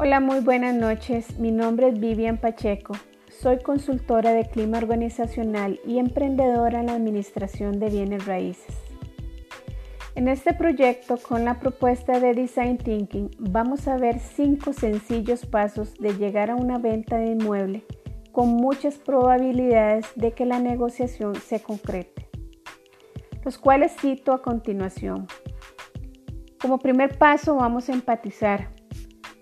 Hola, muy buenas noches. Mi nombre es Vivian Pacheco. Soy consultora de clima organizacional y emprendedora en la administración de bienes raíces. En este proyecto, con la propuesta de Design Thinking, vamos a ver cinco sencillos pasos de llegar a una venta de inmueble con muchas probabilidades de que la negociación se concrete, los cuales cito a continuación. Como primer paso vamos a empatizar,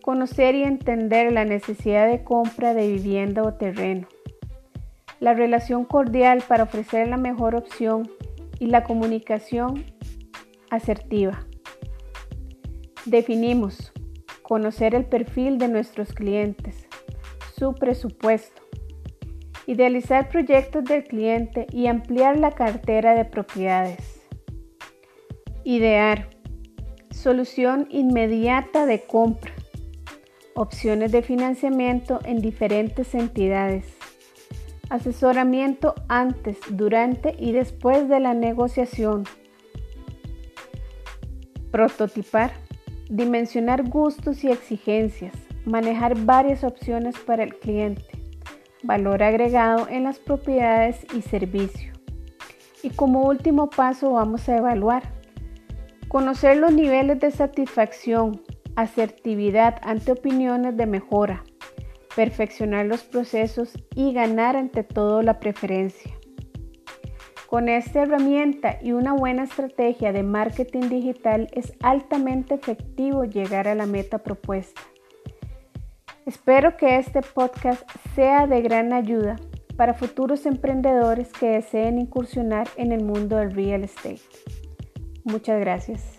conocer y entender la necesidad de compra de vivienda o terreno, la relación cordial para ofrecer la mejor opción y la comunicación asertiva. Definimos, conocer el perfil de nuestros clientes, su presupuesto, idealizar proyectos del cliente y ampliar la cartera de propiedades. Idear, solución inmediata de compra opciones de financiamiento en diferentes entidades, asesoramiento antes, durante y después de la negociación, prototipar, dimensionar gustos y exigencias, manejar varias opciones para el cliente, valor agregado en las propiedades y servicio. Y como último paso vamos a evaluar, conocer los niveles de satisfacción, asertividad ante opiniones de mejora, perfeccionar los procesos y ganar ante todo la preferencia. Con esta herramienta y una buena estrategia de marketing digital es altamente efectivo llegar a la meta propuesta. Espero que este podcast sea de gran ayuda para futuros emprendedores que deseen incursionar en el mundo del real estate. Muchas gracias.